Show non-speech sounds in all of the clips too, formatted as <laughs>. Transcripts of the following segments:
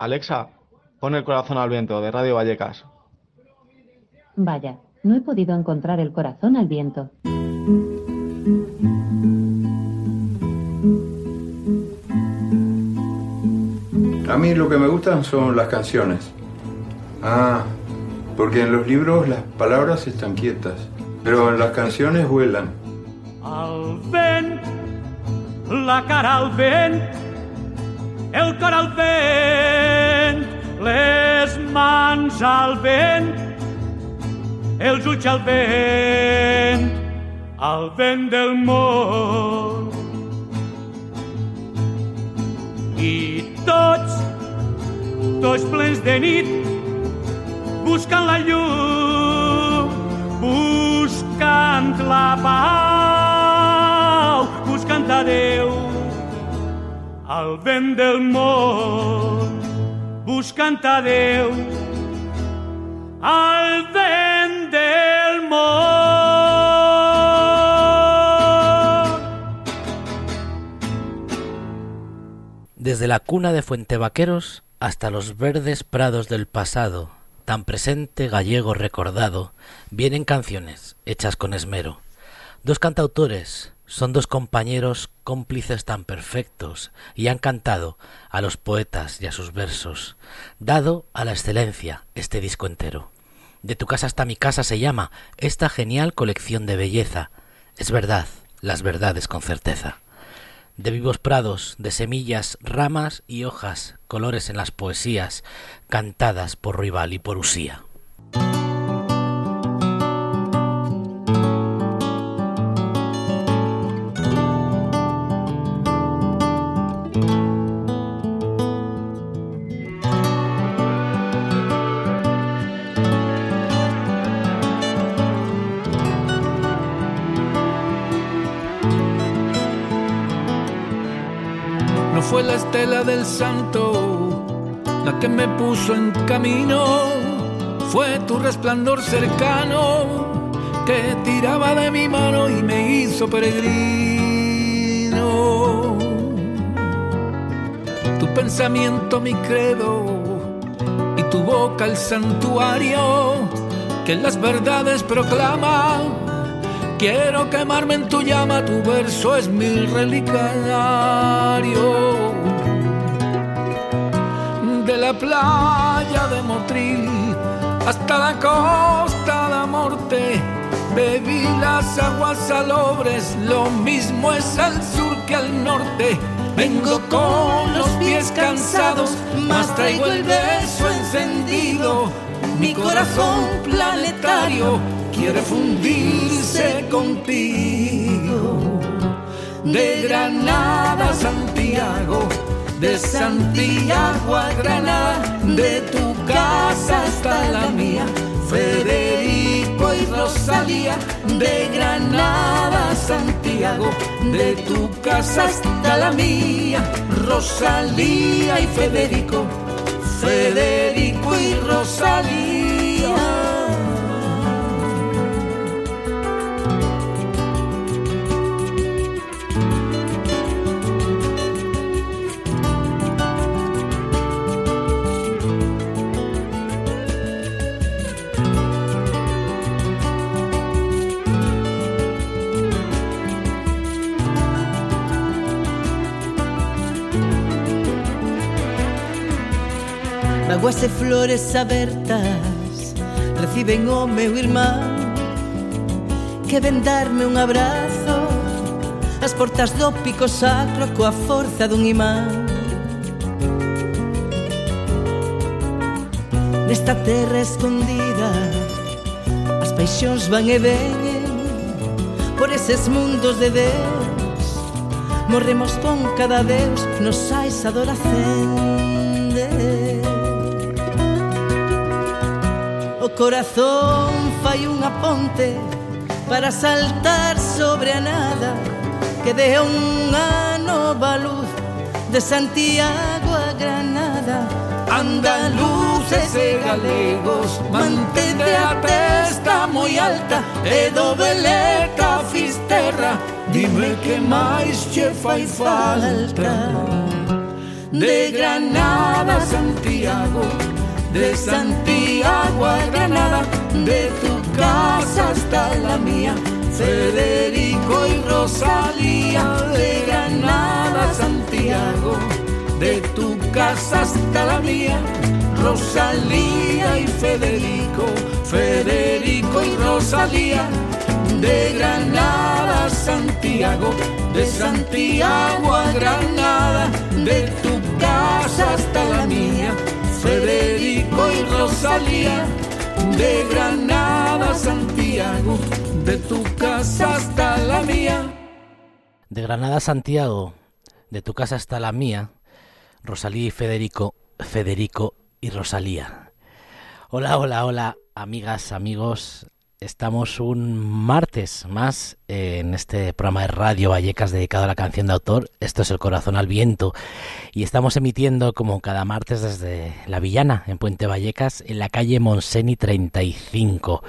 Alexa, pon el corazón al viento de Radio Vallecas. Vaya, no he podido encontrar el corazón al viento. A mí lo que me gustan son las canciones. Ah, porque en los libros las palabras están quietas, pero en las canciones vuelan. Al vent, la cara al vent, el cor al vent, les mans al vent, els ulls al vent, al vent del món. I tots, tots plens de nit, buscant la llum, buscant la pau, buscant a Déu, al vent del món, a al vent. Desde la cuna de Fuentevaqueros hasta los verdes prados del pasado, tan presente gallego recordado, vienen canciones hechas con esmero. Dos cantautores son dos compañeros cómplices tan perfectos y han cantado a los poetas y a sus versos, dado a la excelencia este disco entero. De tu casa hasta mi casa se llama esta genial colección de belleza. Es verdad, las verdades con certeza de vivos prados, de semillas, ramas y hojas, colores en las poesías, cantadas por Rival y por Usía. Fue la estela del santo la que me puso en camino, fue tu resplandor cercano que tiraba de mi mano y me hizo peregrino. Tu pensamiento mi credo y tu boca el santuario que las verdades proclama. Quiero quemarme en tu llama, tu verso es mi relicario. De la playa de Motril hasta la costa de Morte, bebí las aguas salobres, lo mismo es al sur que al norte. Vengo con los pies cansados, mas traigo el beso encendido, mi corazón planetario quiere fundirse contigo. De Granada a Santiago, de Santiago a Granada, de tu casa hasta la mía, Federico y Rosalía, de Granada a Santiago, de tu casa hasta la mía, Rosalía y Federico, Federico y Rosalía. Aguas e flores abertas Reciben o meu irmán Que ven darme un abrazo As portas do pico sacro Coa forza dun imán. Nesta terra escondida As paixóns van e veñen Por eses mundos de Deus. Morremos con cada Deus Nos sais adoración O corazón fai unha ponte para saltar sobre a nada que deja unha nova luz de Santiago a Granada. Andaluces e galegos, mantente a testa moi alta e do beleta fisterra, dime que máis che fai falta. De Granada a Santiago, De Santiago a Granada De tu casa hasta la mía. Federico y Rosalía De Granada a Santiago. De tu casa hasta la mía, Rosalía y Federico, Federico y Rosalía, de Granada a Santiago, de Santiago a Granada, de tu casa hasta la mía, Federico y Rosalía, de Granada Santiago, de tu casa hasta la mía. De Granada Santiago, de tu casa hasta la mía, Rosalía y Federico, Federico y Rosalía. Hola, hola, hola, amigas, amigos. Estamos un martes más en este programa de Radio Vallecas dedicado a la canción de autor. Esto es El Corazón al Viento y estamos emitiendo como cada martes desde La Villana, en Puente Vallecas, en la calle Monseni 35.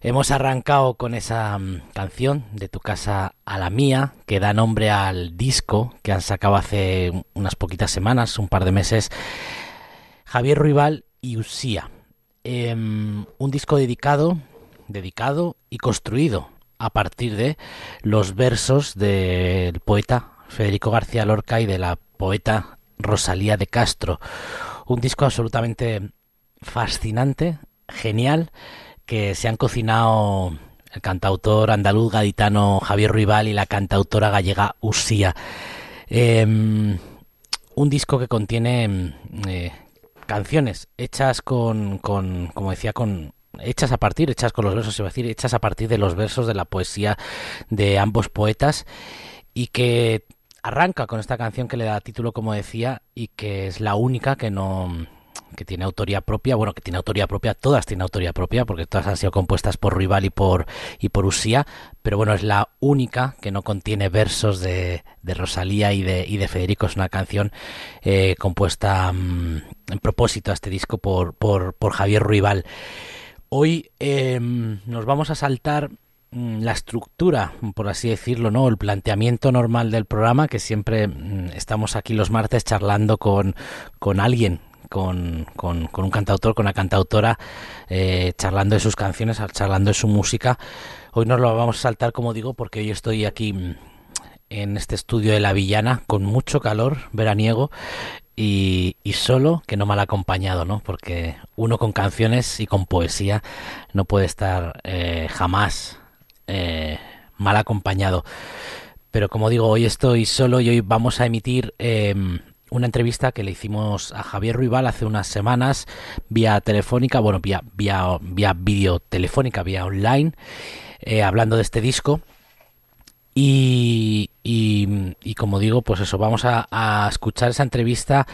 Hemos arrancado con esa mm, canción de tu casa a la mía, que da nombre al disco que han sacado hace unas poquitas semanas, un par de meses, Javier Ruibal y Usía. Em, un disco dedicado, dedicado y construido a partir de los versos del poeta Federico García Lorca y de la poeta Rosalía de Castro. Un disco absolutamente fascinante, genial que se han cocinado el cantautor andaluz gaditano Javier Ruibal y la cantautora gallega Usía. Em, un disco que contiene eh, canciones hechas con, con, como decía, con hechas a partir, hechas con los versos, va a decir, hechas a partir de los versos de la poesía de ambos poetas y que arranca con esta canción que le da título, como decía, y que es la única que no que tiene autoría propia, bueno, que tiene autoría propia, todas tienen autoría propia, porque todas han sido compuestas por Rival y por, y por Usía, pero bueno, es la única que no contiene versos de, de Rosalía y de, y de Federico, es una canción eh, compuesta mm, en propósito a este disco por, por, por Javier Ruibal. Hoy em, nos vamos a saltar mm, la estructura, por así decirlo, ¿no? El planteamiento normal del programa, que siempre mm, estamos aquí los martes charlando con, con alguien con, con, un cantautor, con una cantautora, eh, charlando de sus canciones, charlando de su música. Hoy nos lo vamos a saltar, como digo, porque hoy estoy aquí mm, en este estudio de La Villana con mucho calor veraniego y, solo que no mal acompañado, ¿no? Porque uno con canciones y con poesía no puede estar eh, jamás eh, mal acompañado. Pero como digo, hoy estoy solo y hoy vamos a emitir em, una entrevista que le hicimos a Javier Ruibal hace unas semanas vía telefónica, bueno, vía, vía, vía video telefónica, vía online, eh, hablando de este disco. Y, y, como digo, pues eso, vamos a, escuchar esa entrevista.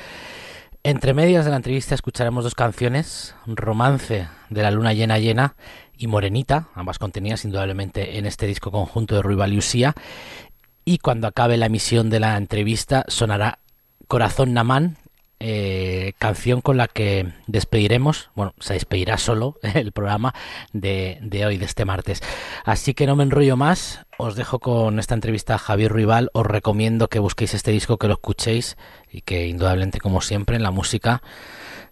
Entre medias de la entrevista escucharemos dos canciones, Romance de la Luna Llena Llena y Morenita, ambas contenidas indudablemente en este disco conjunto de Ruibal y Usía. Y cuando acabe la emisión de la entrevista sonará Corazón Namán, eh, canción con la que despediremos, bueno, se despedirá solo <laughs> el programa de, de, hoy, de este martes. Así que no me enrollo más, os dejo con esta entrevista a Javier Ruibal, os recomiendo que busquéis este disco, que lo escuchéis y que indudablemente, como siempre, en la música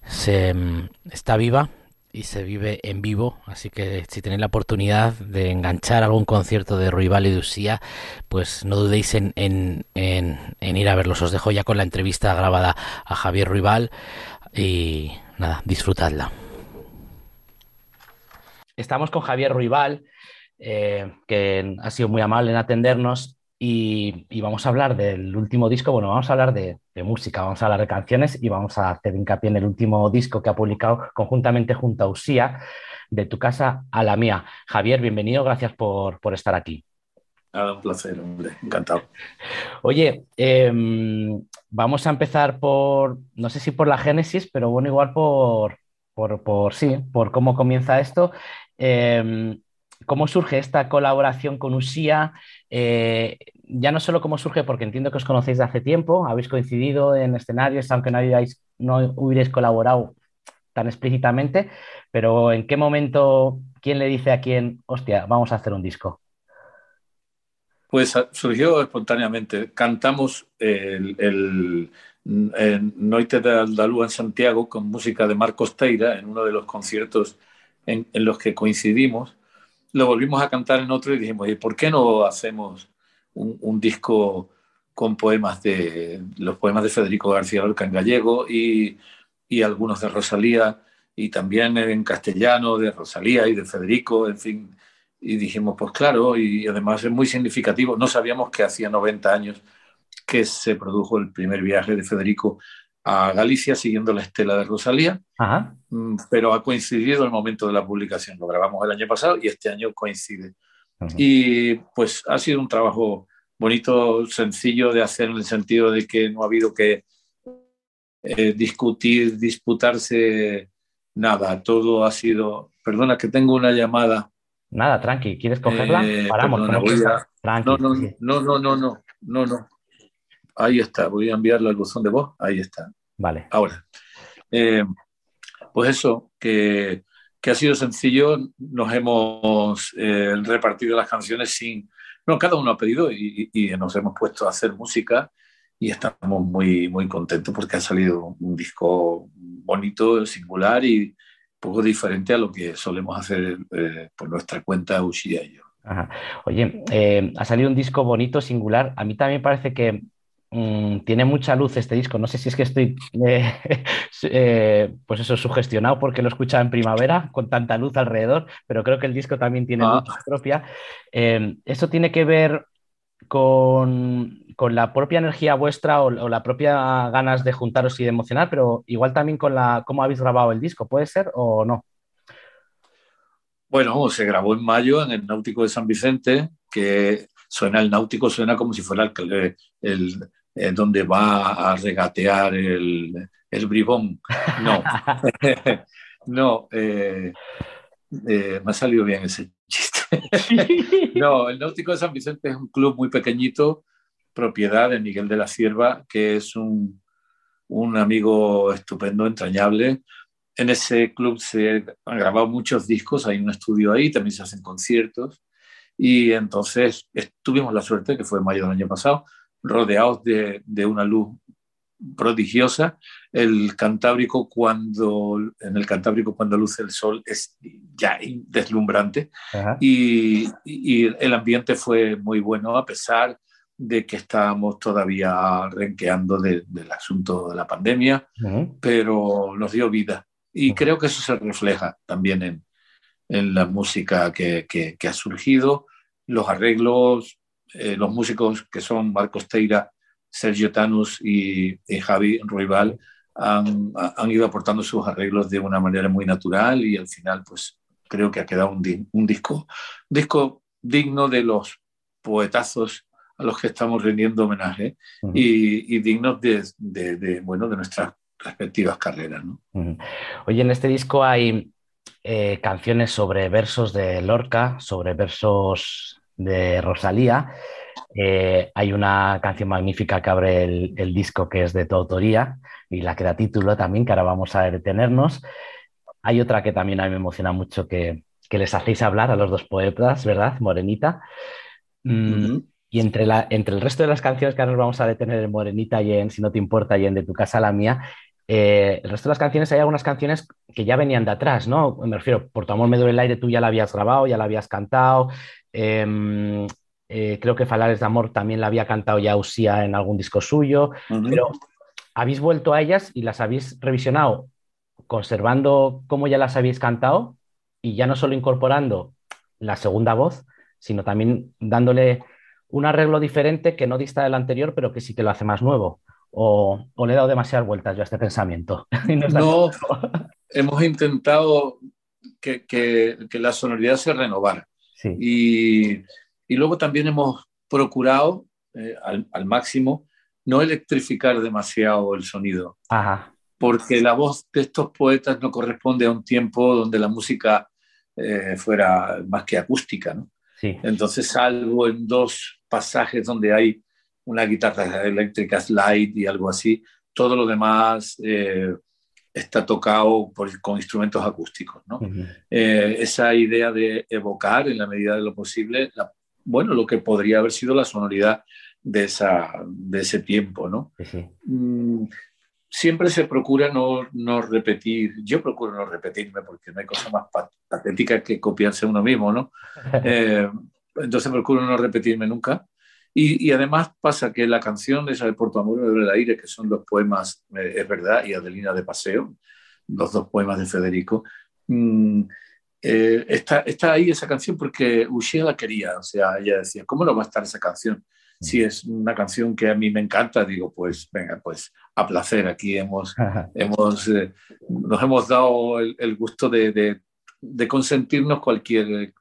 se, mm, está viva y se vive en vivo, así que si tenéis la oportunidad de enganchar algún concierto de Ruibal y de Usía, pues no dudéis en, en, en, ir a verlos. Os dejo ya con la entrevista grabada a Javier Ruibal y nada, disfrutadla. Estamos con Javier Ruibal, eh, que ha sido muy amable en atendernos y, vamos a hablar del último disco, bueno, vamos a hablar de, música, vamos a hablar de canciones y vamos a hacer hincapié en el último disco que ha publicado conjuntamente junto a Usía, de tu casa a la mía. Javier, bienvenido, gracias por, estar aquí. Nada, un placer, hombre, encantado. Oye, em, vamos a empezar por, no sé si por la génesis, pero bueno, igual por, por, por sí, por cómo comienza esto. Em, ¿Cómo surge esta colaboración con Usía? Eh, ya no solo cómo surge, porque entiendo que os conocéis de hace tiempo, habéis coincidido en escenarios, aunque no, no hubierais colaborado tan explícitamente, pero ¿en qué momento, quién le dice a quién, hostia, vamos a hacer un disco? Pues ah, surgió espontáneamente. Cantamos el, el, Noite de Aldalúa en Santiago con música de Marcos Teira en uno de los conciertos en los que coincidimos lo volvimos a cantar en otro y dijimos, ¿y por qué no hacemos un, disco con poemas de los poemas de Federico García Lorca en gallego y, y, algunos de Rosalía y también en castellano de Rosalía y de Federico, en fin. Y dijimos, pues claro, y además es muy significativo. No sabíamos que hacía 90 años que se produjo el primer viaje de Federico a Galicia siguiendo la estela de Rosalía, mm, pero ha coincidido el momento de la publicación. Lo grabamos el año pasado y este año coincide. Y pues ha sido un trabajo bonito, sencillo de hacer en el sentido de que no ha habido que eh, discutir, disputarse nada. Todo ha sido. Perdona, que tengo una llamada. Nada, tranqui. ¿Quieres cogerla? Eh, Paramos. Perdona, a... no, no, no, no, no, no, no, no. Ahí está, voy a enviarle al buzón de voz. Ahí está. Vale. Ahora, eh, pues eso, que, que, ha sido sencillo, nos hemos eh, repartido las canciones sin... No, cada uno ha pedido y, y, nos hemos puesto a hacer música y estamos muy, muy contentos porque ha salido un disco bonito, singular y poco diferente a lo que solemos hacer eh, por nuestra cuenta Ushi y yo. Ajá. Oye, eh, ha salido un disco bonito, singular. A mí también parece que Mm, tiene mucha luz este disco. No sé si es que estoy, eh, <laughs> eh, pues eso, sugestionado porque lo escucha en primavera con tanta luz alrededor, pero creo que el disco también tiene ah. luz propia. Eh, ¿Eso tiene que ver con, con, la propia energía vuestra o, la propia ganas de juntaros y de emocionar, pero igual también con la cómo habéis grabado el disco, ¿puede ser o no? Bueno, se grabó en mayo en el Náutico de San Vicente, que suena el náutico, suena como si fuera el, el, eh, donde va a regatear el, el bribón. No, <laughs> no, eh, eh, me ha salido bien ese chiste. <laughs> no, el Náutico de San Vicente es un club muy pequeñito, propiedad de Miguel de la Cierva, que es un, un amigo estupendo, entrañable. En ese club se han grabado muchos discos, hay un estudio ahí, también se hacen conciertos. Y entonces tuvimos la suerte, que fue en mayo del año pasado, rodeados de, de una luz prodigiosa. El Cantábrico cuando en el Cantábrico cuando luce el sol es ya deslumbrante y, y, el ambiente fue muy bueno a pesar de que estábamos todavía renqueando de, del asunto de la pandemia, pero nos dio vida. Y creo que eso se refleja también en, en la música que, que, que ha surgido, los arreglos eh, los músicos que son Marcos Teira, Sergio Tanus y, Javi Ruibal han, han, ido aportando sus arreglos de una manera muy natural y al final pues creo que ha quedado un, un disco, disco digno de los poetazos a los que estamos rindiendo homenaje y, y, dignos de, de, de, bueno, de nuestras respectivas carreras. ¿no? Oye, en este disco hay eh, canciones sobre versos de Lorca, sobre versos de Rosalía. Eh, hay una canción magnífica que abre el, disco que es de tu autoría y la que da título también, que ahora vamos a detenernos. Hay otra que también a mí me emociona mucho que, les hacéis hablar a los dos poetas, ¿verdad? Morenita. Mm, y entre, la, entre el resto de las canciones que ahora nos vamos a detener en Morenita y en Si no te importa y en De tu casa a la mía, eh, el resto de las canciones hay algunas canciones que ya venían de atrás, ¿no? Me refiero, Por tu amor me duele el aire, tú ya la habías grabado, ya la habías cantado. Em, eh, creo que Falares de Amor también la había cantado ya Usía en algún disco suyo, pero habéis vuelto a ellas y las habéis revisionado conservando cómo ya las habéis cantado y ya no solo incorporando la segunda voz, sino también dándole un arreglo diferente que no dista del anterior, pero que sí que lo hace más nuevo. O, le he dado demasiadas vueltas yo a este pensamiento. <laughs> no, hemos intentado que, que, que, la sonoridad se renovara. Y, y, luego también hemos procurado eh, al, al, máximo no electrificar demasiado el sonido. Ajá. porque la voz de estos poetas no corresponde a un tiempo donde la música eh, fuera más que acústica, ¿no? Sí. Entonces, salvo en dos pasajes donde hay una guitarra eléctrica slide y algo así, todo lo demás eh, está tocado por, con instrumentos acústicos. ¿no? Eh, esa idea de evocar en la medida de lo posible, la, bueno, lo que podría haber sido la sonoridad de, esa, de ese tiempo. ¿no? Mm, siempre se procura no, no, repetir, yo procuro no repetirme porque no hay cosa más patética que copiarse uno mismo, ¿no? <laughs> Eh, entonces procuro no repetirme nunca. Y, y, además pasa que la canción esa de Puerto Amor del aire, que son los poemas, eh, es verdad, y Adelina de Paseo, los dos poemas de Federico, mm, eh, está, está, ahí esa canción porque Ushia la quería, o sea, ella decía, ¿cómo no va a estar esa canción? Si es una canción que a mí me encanta, digo, pues venga, pues a placer, aquí hemos, hemos eh, nos hemos dado el, el gusto de, de, de, consentirnos cualquier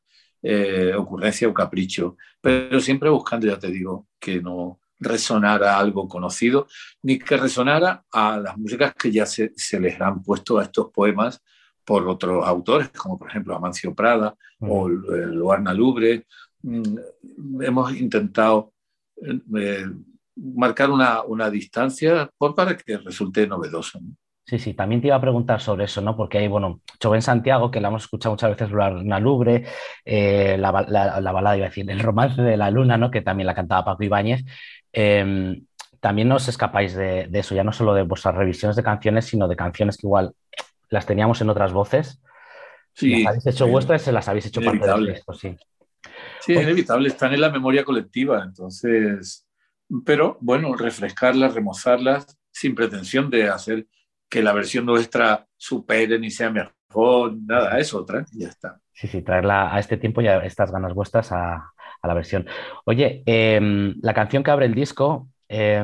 eh, ocurrencia o capricho, pero siempre buscando, ya te digo, que no resonara algo conocido, ni que resonara a las músicas que ya se, se les han puesto a estos poemas por otros autores, como por ejemplo Amancio Prada o Luarna Lubre. Mm, hemos intentado eh, marcar una, una distancia por, para que resulte novedoso. ¿no? Sí, sí, también te iba a preguntar sobre eso, ¿no? Porque hay, bueno, Chove Santiago, que la hemos escuchado muchas veces una Lubre, eh, la, la, la, balada, iba a decir, el romance de la luna, ¿no? Que también la cantaba Paco Ibáñez. Eh, también no os escapáis de, de, eso, ya no solo de vuestras revisiones de canciones, sino de canciones que igual las teníamos en otras voces. Sí. Las habéis hecho sí, vuestras, se las habéis hecho parte del disco, sí. Sí, es inevitable, están en la memoria colectiva, entonces, pero bueno, refrescarlas, remozarlas, sin pretensión de hacer que la versión nuestra supere ni sea mejor, nada, es otra y ya está. Sí, sí, traerla a este tiempo ya estas ganas vuestras a, a la versión. Oye, eh, la canción que abre el disco, eh,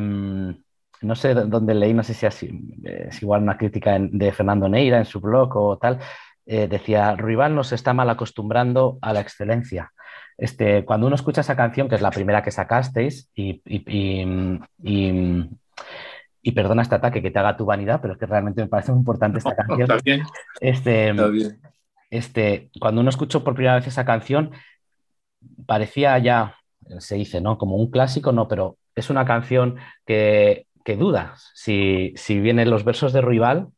no sé dónde leí, no sé si es, es igual una crítica en, de Fernando Neira en su blog o tal, eh, decía, Rival nos está mal acostumbrando a la excelencia. Este, cuando uno escucha esa canción, que es la primera que sacasteis, y, y, y, y y perdona este ataque que te haga tu vanidad, pero es que realmente me parece muy importante esta <laughs> canción. Está bien. Este, Está bien. Este, cuando uno escuchó por primera vez esa canción, parecía ya, se dice, ¿no? Como un clásico, no, pero es una canción que, que dudas si, si vienen los versos de Rival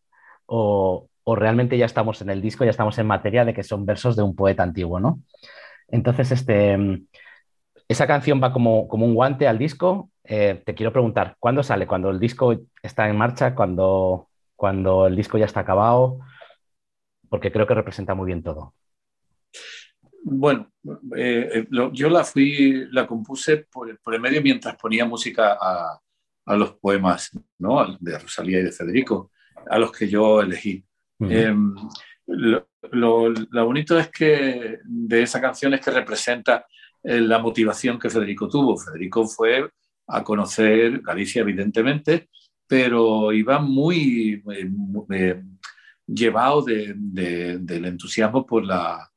o, o, realmente ya estamos en el disco, ya estamos en materia de que son versos de un poeta antiguo, ¿no? Entonces, este, esa canción va como, como un guante al disco eh, te quiero preguntar, ¿cuándo sale? ¿Cuando el disco está en marcha? ¿Cuando, cuando el disco ya está acabado? Porque creo que representa muy bien todo. Bueno, eh, lo, yo la fui, la compuse por, por, el medio mientras ponía música a, a, los poemas, ¿no? De Rosalía y de Federico, a los que yo elegí. Uh -huh. eh, lo, lo, lo, bonito es que de esa canción es que representa eh, la motivación que Federico tuvo. Federico fue a conocer Galicia, evidentemente, pero iba muy, muy eh, llevado de, de, del entusiasmo por la,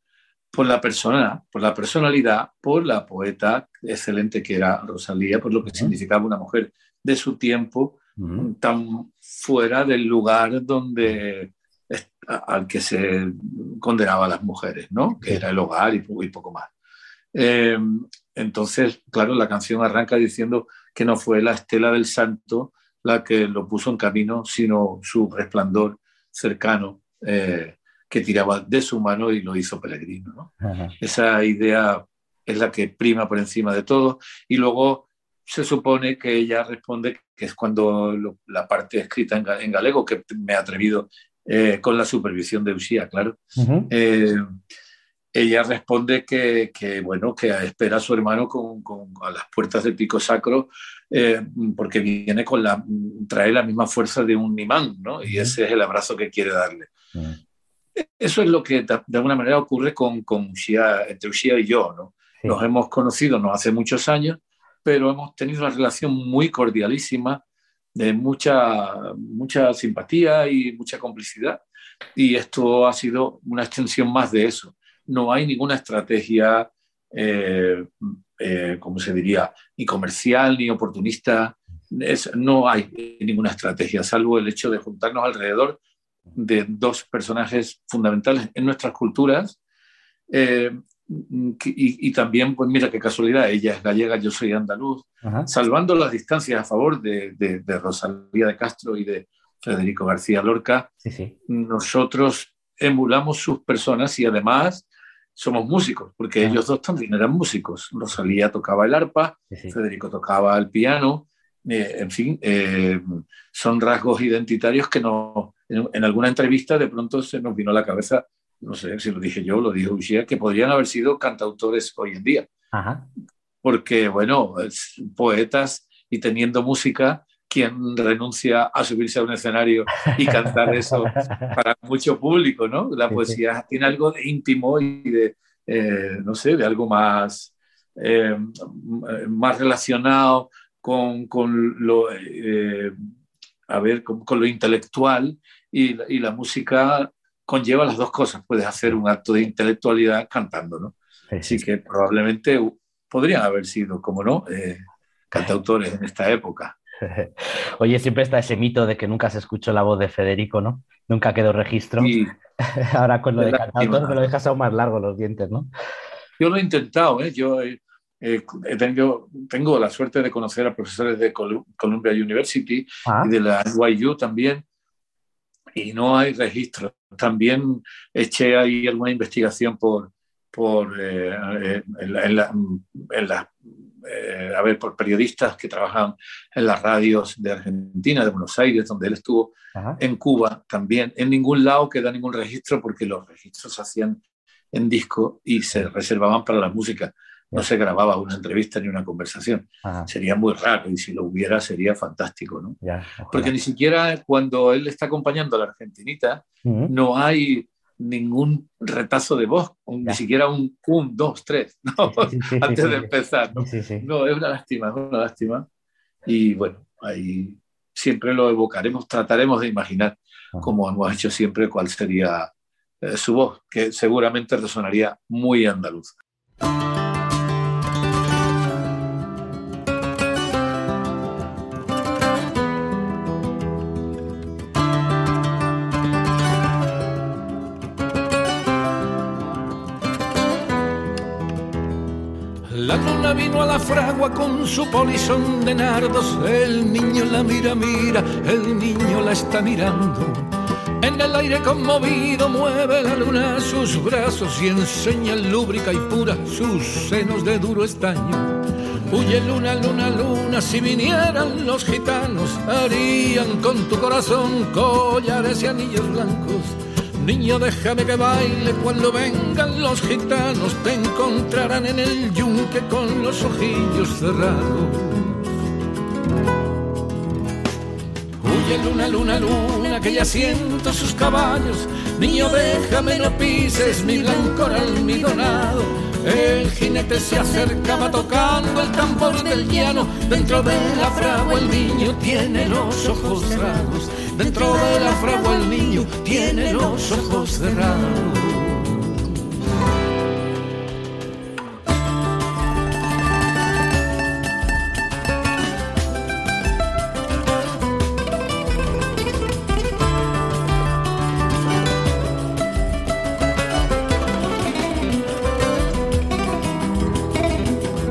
por la persona, por la personalidad, por la poeta excelente que era Rosalía, por lo que uh -huh. significaba una mujer de su tiempo, uh -huh. tan fuera del lugar donde al que se condenaba a las mujeres, ¿no? Que era el hogar y, y poco más. Eh, entonces, claro, la canción arranca diciendo que no fue la estela del santo la que lo puso en camino, sino su resplandor cercano eh, que tiraba de su mano y lo hizo peregrino. ¿no? Esa idea es la que prima por encima de todo. Y luego se supone que ella responde que es cuando lo, la parte escrita en, en, galego, que me he atrevido eh, con la supervisión de Uxía, claro. Uh -huh. eh, ella responde que, que, bueno, que espera a su hermano con, con, a las puertas del pico sacro eh, porque viene con la, trae la misma fuerza de un imán, ¿no? Y ese es el abrazo que quiere darle. Uh -huh. Eso es lo que de alguna manera ocurre con, con Ushia, entre Ushia y yo, ¿no? Sí. Nos hemos conocido no hace muchos años, pero hemos tenido una relación muy cordialísima, de mucha, mucha simpatía y mucha complicidad. Y esto ha sido una extensión más de eso no hay ninguna estrategia, eh, eh, ¿cómo se diría?, ni comercial ni oportunista no hay ninguna estrategia, salvo el hecho de juntarnos alrededor de dos personajes fundamentales en nuestras culturas. Eh, y, también, pues mira qué casualidad, ella es gallega, yo soy andaluz, salvando las distancias a favor de, de, Rosalía de Castro y de Federico García Lorca, nosotros emulamos sus personas y además somos músicos, porque ellos dos también eran músicos. Rosalía tocaba el arpa, Federico tocaba el piano, eh, en fin, eh, son rasgos identitarios que no, en, alguna entrevista de pronto se nos vino a la cabeza, no sé si lo dije yo, lo dijo Ushia, que podrían haber sido cantautores hoy en día. Porque, bueno, poetas y teniendo música, quien renuncia a subirse a un escenario y cantar eso <laughs> para mucho público, ¿no? La poesía tiene algo de íntimo y de, eh, no sé, de algo más, más relacionado con, con lo, eh, a ver, con, lo intelectual y, y, la música conlleva las dos cosas. Puedes hacer un acto de intelectualidad cantando, ¿no? Así que probablemente podrían haber sido, como no, eh, cantautores en esta época. <laughs> Oye, siempre está ese mito de que nunca se escuchó la voz de Federico, ¿no? Nunca quedó registro. <laughs> Ahora con lo de cantautor me lo dejas aún más largo los dientes, ¿no? Yo lo he intentado, ¿eh? Yo eh, tengo, tengo la suerte de conocer a profesores de Columbia University ah. y de la NYU también, y no hay registro. También eché ahí alguna investigación por, por, eh, eh, en, la, a ver, por periodistas que trabajan en las radios de Argentina, de Buenos Aires, donde él estuvo, en Cuba también. En ningún lado queda ningún registro porque los registros se hacían en disco y se reservaban para la música no se grababa una entrevista ni una conversación. Sería muy raro y si lo hubiera sería fantástico, ¿no? Porque ni siquiera cuando él está acompañando a la argentinita no hay ningún retazo de voz, ni siquiera un un, dos, tres, <laughs> ¿no? antes de empezar. ¿no? no, es una lástima, es una lástima. Y bueno, ahí siempre lo evocaremos, trataremos de imaginar, como hemos hecho siempre, cuál sería eh, su voz, que seguramente resonaría muy andaluz. vino a la fragua con su polizón de nardos. El niño la mira, mira, el niño la está mirando. En el aire conmovido mueve la luna sus brazos y enseña lúbrica y pura sus senos de duro estaño. Huye luna, luna, luna, si vinieran los gitanos, harían con tu corazón collares y anillos blancos Niño, déjame que baile cuando vengan los gitanos, te encontrarán en el yunque con los ojillos cerrados. Huye luna, luna, luna, que ya siento sus caballos. Niño, déjame, no pises mi blanco almidonado. El jinete se acercaba tocando el tambor del llano. Dentro de la fragua el niño tiene los ojos cerrados. Dentro de la fragua el niño tiene los ojos cerrados.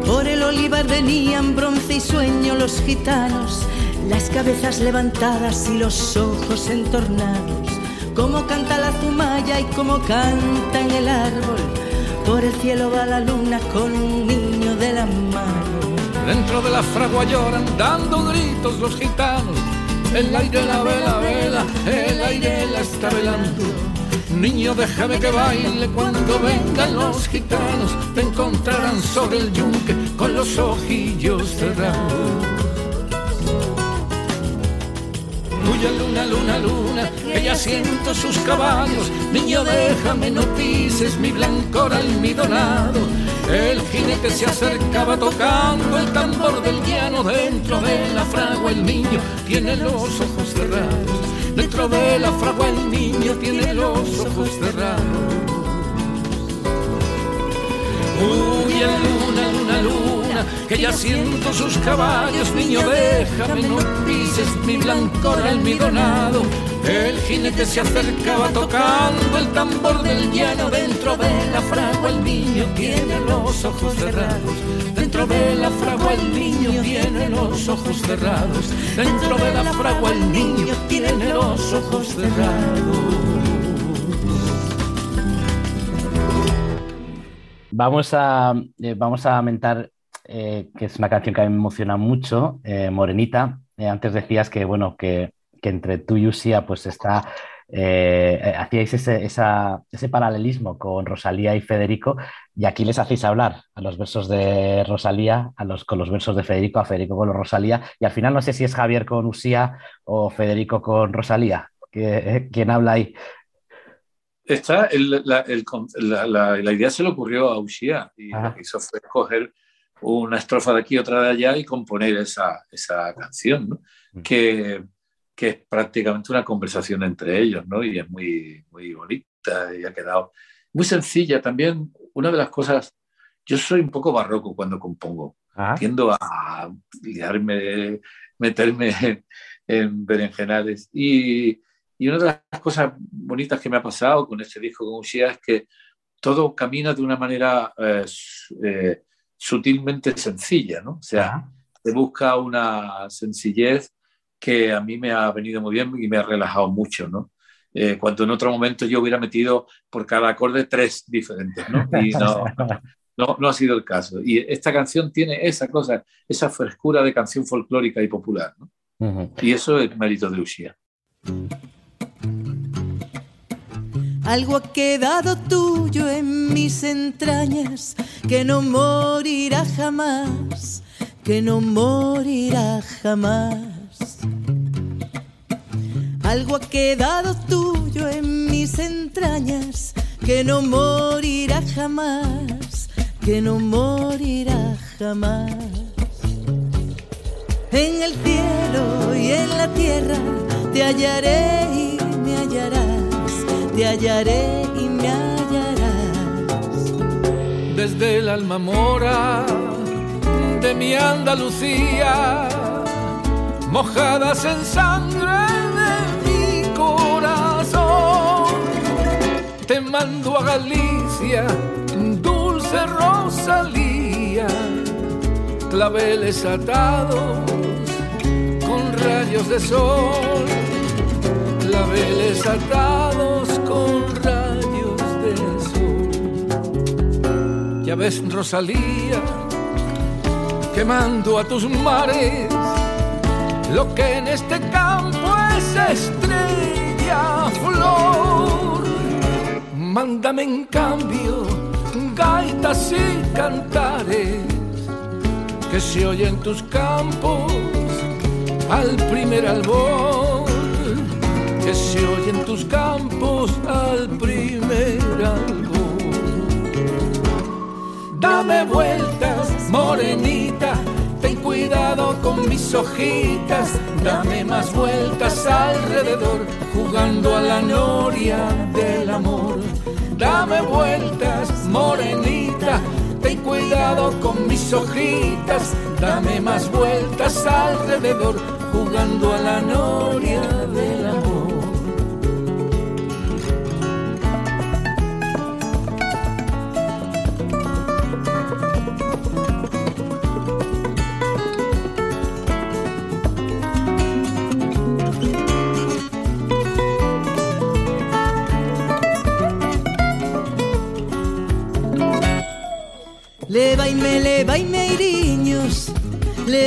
Por el olivar venían bronce y sueño los gitanos las cabezas levantadas y los ojos entornados, como canta la zumaya y como canta en el árbol, por el cielo va la luna con un niño de la mano. Dentro de la fragua lloran dando gritos los gitanos, el aire la vela, vela, el aire la está velando. Niño, déjame que baile cuando vengan los gitanos, te encontrarán sobre el yunque con los ojillos cerrados. Luna, luna, luna, que siento sus caballos. Niño, déjame, no pises mi blancor almidonado. El jinete se acercaba tocando el tambor del llano. Dentro de la fragua el niño tiene los ojos cerrados. Dentro de la fragua el niño tiene los ojos cerrados. Que ya siento sus caballos, niño, déjame, no pises mi blanco almidonado. El jinete se acercaba tocando el tambor del llano, dentro de la fragua el niño tiene los ojos cerrados. Dentro de la fragua el niño tiene los ojos cerrados. Dentro de la fragua el niño tiene los ojos cerrados. Vamos a, eh, vamos a mentar, eh, que es una canción que a mí me emociona mucho, eh, Morenita. antes decías que, bueno, que, que, entre tú y Usia pues está, hacíais ese, ese, paralelismo con Rosalía y Federico, y aquí les hacéis hablar a los versos de Rosalía, a los, con los versos de Federico, a Federico con los Rosalía, y al final no sé si es Javier con Usía o Federico con Rosalía. ¿Quién habla ahí? Está la, la, idea se le ocurrió a Ushia y lo que hizo fue coger una estrofa de aquí, otra de allá y componer esa, esa canción, ¿no? Mm. que, que, es prácticamente una conversación entre ellos, ¿no? y es muy, muy bonita y ha quedado muy sencilla. También una de las cosas, yo soy un poco barroco cuando compongo, ah. tiendo a liarme, meterme en, en berenjenales y y una de las cosas bonitas que me ha pasado con este disco con Ushia es que todo camina de una manera eh, eh, sutilmente sencilla, ¿no? O sea, se busca una sencillez que a mí me ha venido muy bien y me ha relajado mucho, ¿no? Eh, cuando en otro momento yo hubiera metido por cada acorde tres diferentes, ¿no? Y no, <laughs> no, no ha sido el caso. Y esta canción tiene esa cosa, esa frescura de canción folclórica y popular, ¿no? Y eso es mérito de Ushia. Algo ha quedado tuyo en mis entrañas que no morirá jamás, que no morirá jamás. Algo ha quedado tuyo en mis entrañas que no morirá jamás, que no morirá jamás. En el cielo y en la tierra te hallaré y me hallarás te hallaré y me hallarás. Desde el alma mora de mi Andalucía, mojadas en sangre de mi corazón, te mando a Galicia, dulce Rosalía, claveles atados con rayos de sol claveles atados con rayos de sol. Ya ves, Rosalía, quemando a tus mares lo que en este campo es estrella flor. Mándame en cambio gaitas y cantares que se oyen tus campos al primer albor que se oye en tus campos al primer algo. Dame vueltas, morenita, ten cuidado con mis hojitas, dame más vueltas alrededor, jugando a la noria del amor. Dame vueltas, morenita, ten cuidado con mis hojitas, dame más vueltas alrededor, jugando a la noria del amor.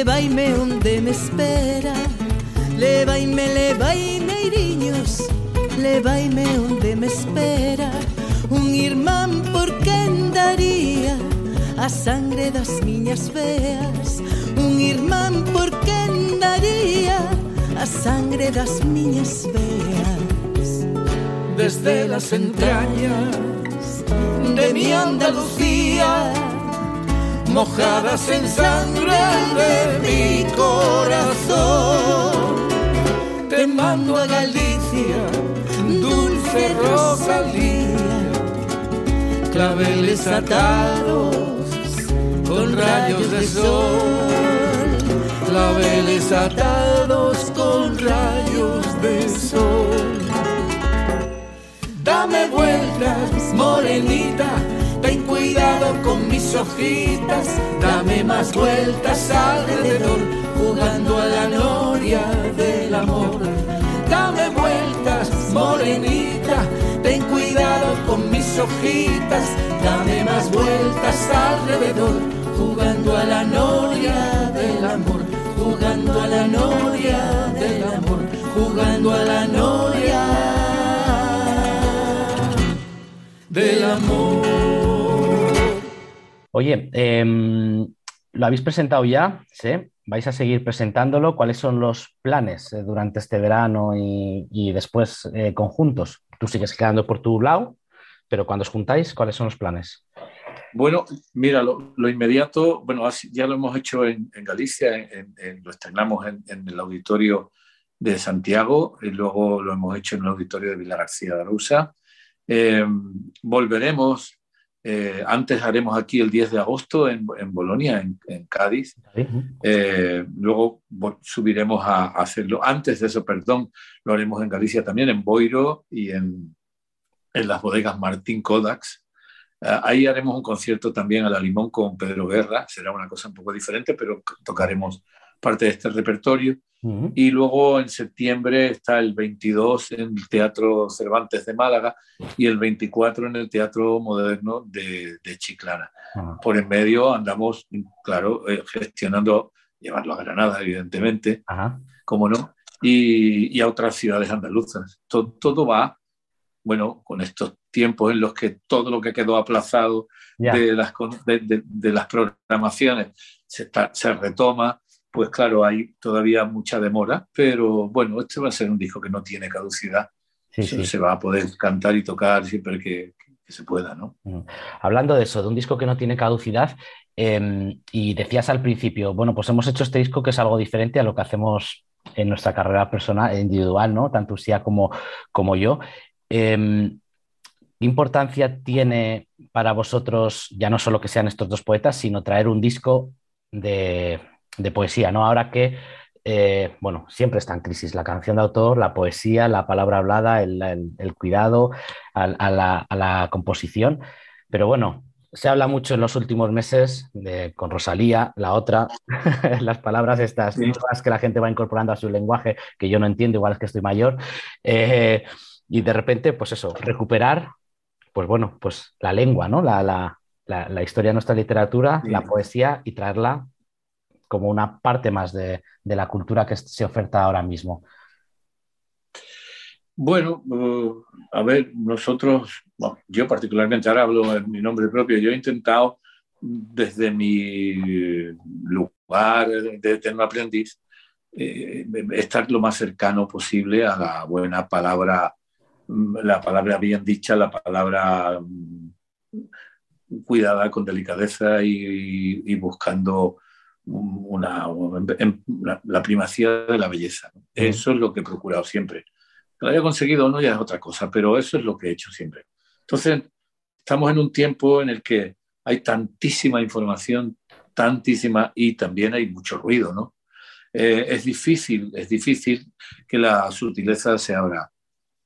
levaime onde me espera. Levaime, levaime, iriños Levaime onde me espera. Un irmán por quen daría A sangre das miñas veas Un irmán por quen daría A sangre das miñas veas Desde las entrañas De mi Andalucía. Mojadas en sangre de mi corazón. Te mando a Galicia, dulce Rosalía, claveles atados con rayos de sol, claveles atados con rayos de sol. Dame vueltas, morenita, ten cuidado con mis hojitas, dame más vueltas alrededor, jugando a la noria del amor. Dame vueltas, morenita, ten cuidado con mis hojitas, dame más vueltas alrededor, jugando a la noria del amor, jugando a la noria del amor, jugando a la noria del amor. Oye, em, lo habéis presentado ya, ¿sí? ¿Vais a seguir presentándolo? ¿Cuáles son los planes eh, durante este verano y, después eh, conjuntos? Tú sigues quedando por tu lado, pero cuando os juntáis, ¿cuáles son los planes? Bueno, mira, lo, inmediato, bueno, ya lo hemos hecho en, Galicia, lo estrenamos en, en el auditorio de Santiago y luego lo hemos hecho en el auditorio de Villa García de Arousa. Eh, volveremos, eh, antes haremos aquí el 10 de agosto en, en Bolonia, en, en Cádiz. Eh, luego subiremos a, a hacerlo. Antes de eso, perdón, lo haremos en Galicia también, en Boiro y en, en las bodegas Martín Kodaks. Eh, ahí haremos un concierto también a la Limón con Pedro Guerra. Será una cosa un poco diferente, pero tocaremos parte de este repertorio. Y luego en septiembre está el 22 en el Teatro Cervantes de Málaga y el 24 en el Teatro Moderno de, de Chiclana. Por en medio andamos, claro, eh, gestionando, llevarlo a Granada, evidentemente, como no, y, y a otras ciudades andaluzas. To- todo va, bueno, con estos tiempos en los que todo lo que quedó aplazado de, las, con- de, de- de las programaciones se, está- se retoma, pues claro, hay todavía mucha demora, pero bueno, este va a ser un disco que no tiene caducidad. Sí, se, sí. se va a poder cantar y tocar siempre que, que se pueda, ¿no? Mm. Hablando de eso, de un disco que no tiene caducidad, eh, y decías al principio, bueno, pues hemos hecho este disco que es algo diferente a lo que hacemos en nuestra carrera personal, individual, ¿no? Tanto Sia como, como yo. Eh, ¿Qué importancia tiene para vosotros, ya no solo que sean estos dos poetas, sino traer un disco de, de poesía, ¿no? Ahora que, eh, bueno, siempre está en crisis la canción de autor, la poesía, la palabra hablada, el, el- el cuidado a, a la, a la composición, pero bueno, se habla mucho en los últimos meses de, con Rosalía, la otra, <laughs> las palabras estas nuevas que la gente va incorporando a su lenguaje, que yo no entiendo, igual es que estoy mayor, eh, y de repente, pues eso, recuperar, pues bueno, pues la lengua, ¿no? La, la, la, la historia de nuestra literatura, la poesía y traerla como una parte más de, de la cultura que se oferta ahora mismo. Bueno, uh, a ver, nosotros, yo particularmente ahora hablo en mi nombre propio, yo he intentado desde mi lugar de eterno aprendiz eh, estar lo más cercano posible a la buena palabra, mm, la palabra bien dicha, la palabra mm, cuidada con delicadeza y buscando una, una- la primacía de la belleza. Eso es lo que he procurado siempre. Que lo haya conseguido o no ya es otra cosa, pero eso es lo que he hecho siempre. Entonces, estamos en un tiempo en el que hay tantísima información, tantísima, y también hay mucho ruido, ¿no? Eh, es difícil, es difícil que la sutileza se abra,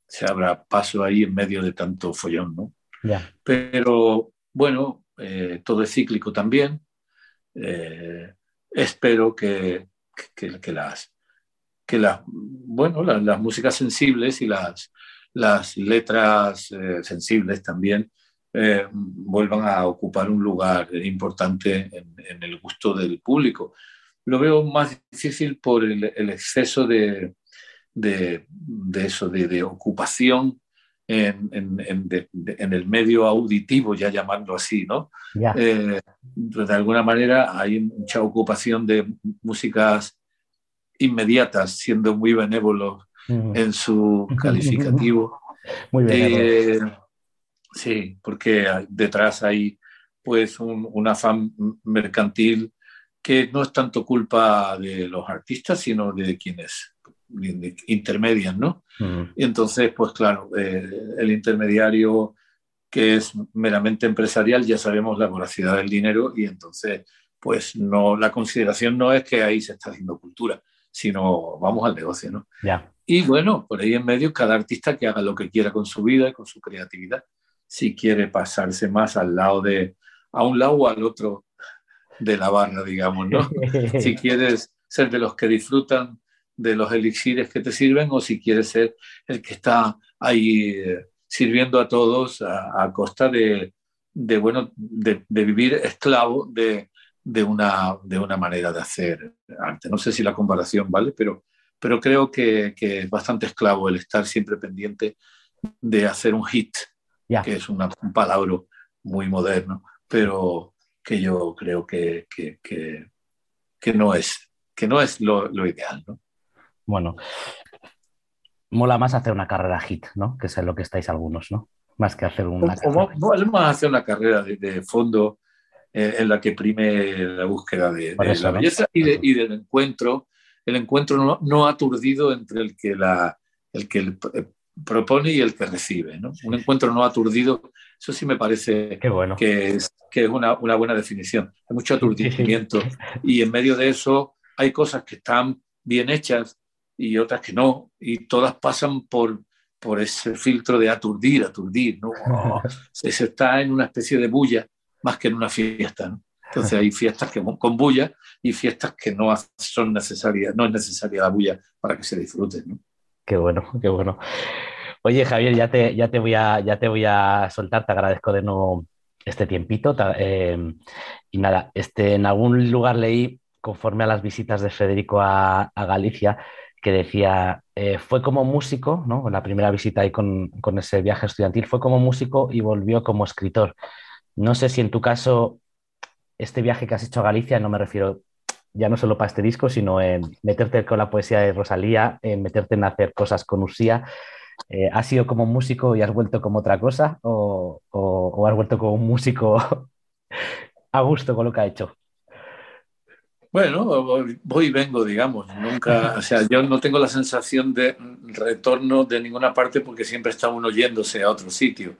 se abra paso ahí en medio de tanto follón, ¿no? Ya. Pero bueno, eh, todo es cíclico también. Eh, espero que, que, las, que las, bueno, las, las músicas sensibles y las, las letras eh, sensibles también eh, vuelvan a ocupar un lugar importante en, el gusto del público. Lo veo más difícil por el, exceso de, de, eso, de ocupación en, en, de, en, el medio auditivo, ya llamarlo así, ¿no? Eh, de alguna manera hay mucha ocupación de músicas inmediatas, siendo muy benévolos Mm. en su calificativo. <laughs> Muy eh, sí, porque detrás hay pues un, un, afán mercantil que no es tanto culpa de los artistas, sino de quienes intermedian, ¿no? Y entonces, pues claro, eh, el intermediario que es meramente empresarial, ya sabemos la voracidad del dinero y entonces, pues no, la consideración no es que ahí se está haciendo cultura, sino vamos al negocio, ¿no? Ya. Y bueno, por ahí en medio, cada artista que haga lo que quiera con su vida y con su creatividad. Si quiere pasarse más al lado de, a un lado o al otro de la barra, digamos, ¿no? <laughs> si quieres ser de los que disfrutan de los elixires que te sirven o si quieres ser el que está ahí eh, sirviendo a todos a, costa de, de bueno, de, vivir esclavo de, de, una, de una manera de hacer arte. No sé si la comparación vale, pero, pero creo que, que es bastante esclavo el estar siempre pendiente de hacer un hit, que es una, un palabra muy moderno, pero que yo creo que, que, que, no es, que no es lo, lo ideal. ¿no? Bueno, mola más hacer una carrera hit, ¿no? Que es lo que estáis algunos, ¿no? Más que hacer una carrera. más hacer una carrera de, fondo eh, en la que prime la búsqueda de, la belleza y, del encuentro, el encuentro no, aturdido entre el que, la, el que eh, propone y el que recibe, ¿no? Un encuentro no aturdido, eso sí me parece que es, que es una, una buena definición. Hay mucho aturdimiento y en medio de eso hay cosas que están bien hechas y otras que no, y todas pasan por, por ese filtro de aturdir, aturdir, ¿no? <laughs> Se está en una especie de bulla más que en una fiesta, ¿no? Entonces hay fiestas que con bulla y fiestas que no son necesarias, no es necesaria la bulla para que se disfruten, ¿no? Qué bueno, qué bueno. Oye, Javier, ya te, ya te, voy, a, ya te voy a soltar, te agradezco de nuevo este tiempito. Eh, y nada, este, en algún lugar leí, conforme a las visitas de Federico a, a Galicia, que decía, eh, fue como músico, ¿no? la primera visita ahí con, ese viaje estudiantil, fue como músico y volvió como escritor. No sé si en tu caso, este viaje que has hecho a Galicia, no me refiero ya no solo para este disco, sino en meterte con la poesía de Rosalía, en meterte en hacer cosas con Usía. Eh, ¿Has sido como músico y has vuelto como otra cosa? ¿O, o has vuelto como un músico <laughs> a gusto con lo que ha hecho? Bueno, voy y vengo, digamos. Nunca, o sea, yo no tengo la sensación de retorno de ninguna parte porque siempre está uno yéndose a otro sitio,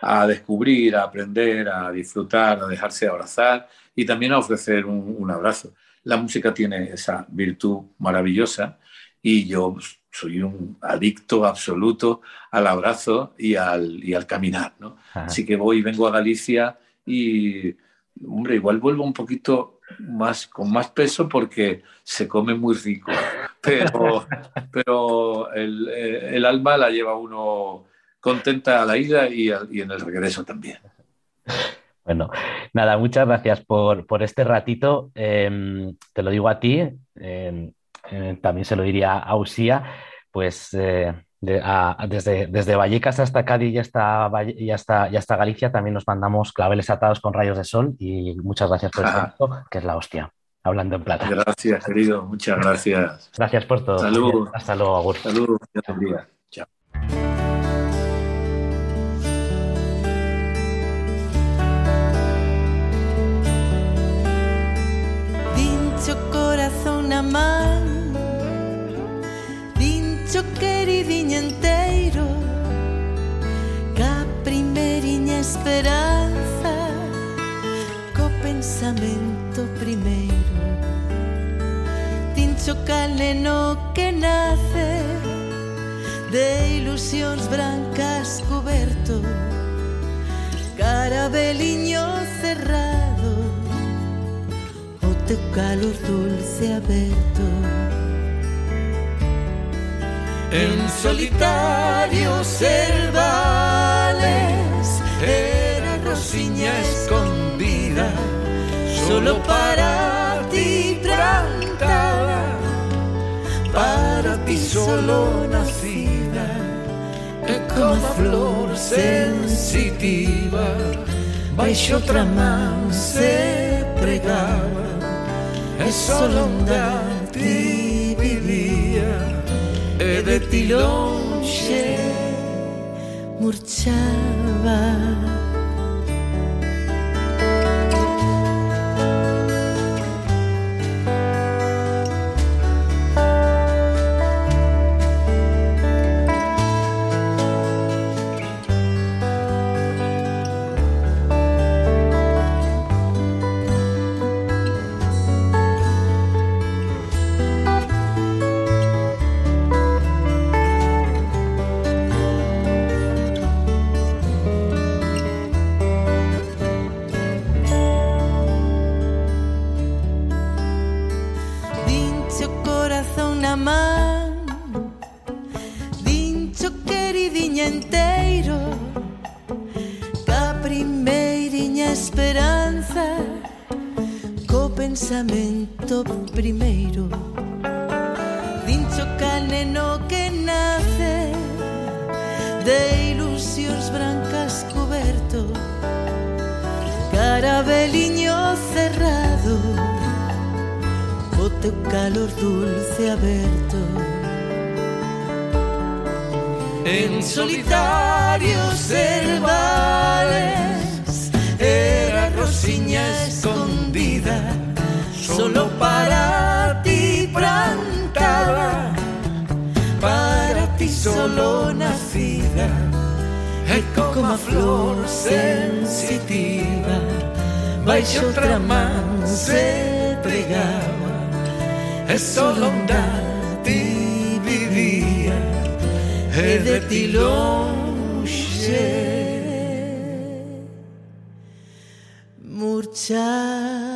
a descubrir, a aprender, a disfrutar, a dejarse abrazar y también a ofrecer un, abrazo. La música tiene esa virtud maravillosa y yo soy un adicto absoluto al abrazo y al, y al caminar, ¿no? Así que voy y vengo a Galicia y, hombre, igual vuelvo un poquito más, con más peso porque se come muy rico, pero, pero el, eh, el alma la lleva uno contenta a la ida y, y, en el regreso también. Bueno, nada, muchas gracias por, por este ratito. Em, te lo digo a ti, em, eh, también se lo diría a Usía, pues eh, desde, desde Vallecas hasta Cádiz y hasta, y, hasta, y hasta Galicia también nos mandamos claveles atados con rayos de sol y muchas gracias por esto, que es la hostia. Hablando en plata. Gracias, querido. Muchas gracias. Gracias por todo. Hasta luego, Agur. Salud. Esperanza Co pensamento primeiro Tincho cal neno que nace De ilusións brancas coberto Carabeliño cerrado O teu calor dulce aberto en solitarios herbales era Rosiña escondida, solo para ti plantada, para ti solo nacida, como flor sensitiva, baixo otra man se pregaba, es solo un ti vivía e de ti longe murčava De ilusións brancas coberto Carabeliño cerrado O teu calor dulce aberto. En solitarios herbales era Rosiña escondida, solo para ti plantada, para ti solo nacida, ecco come flor sensitiva, baixo otra mano se pregava, e solo andati vivia, e de ti luce murciava.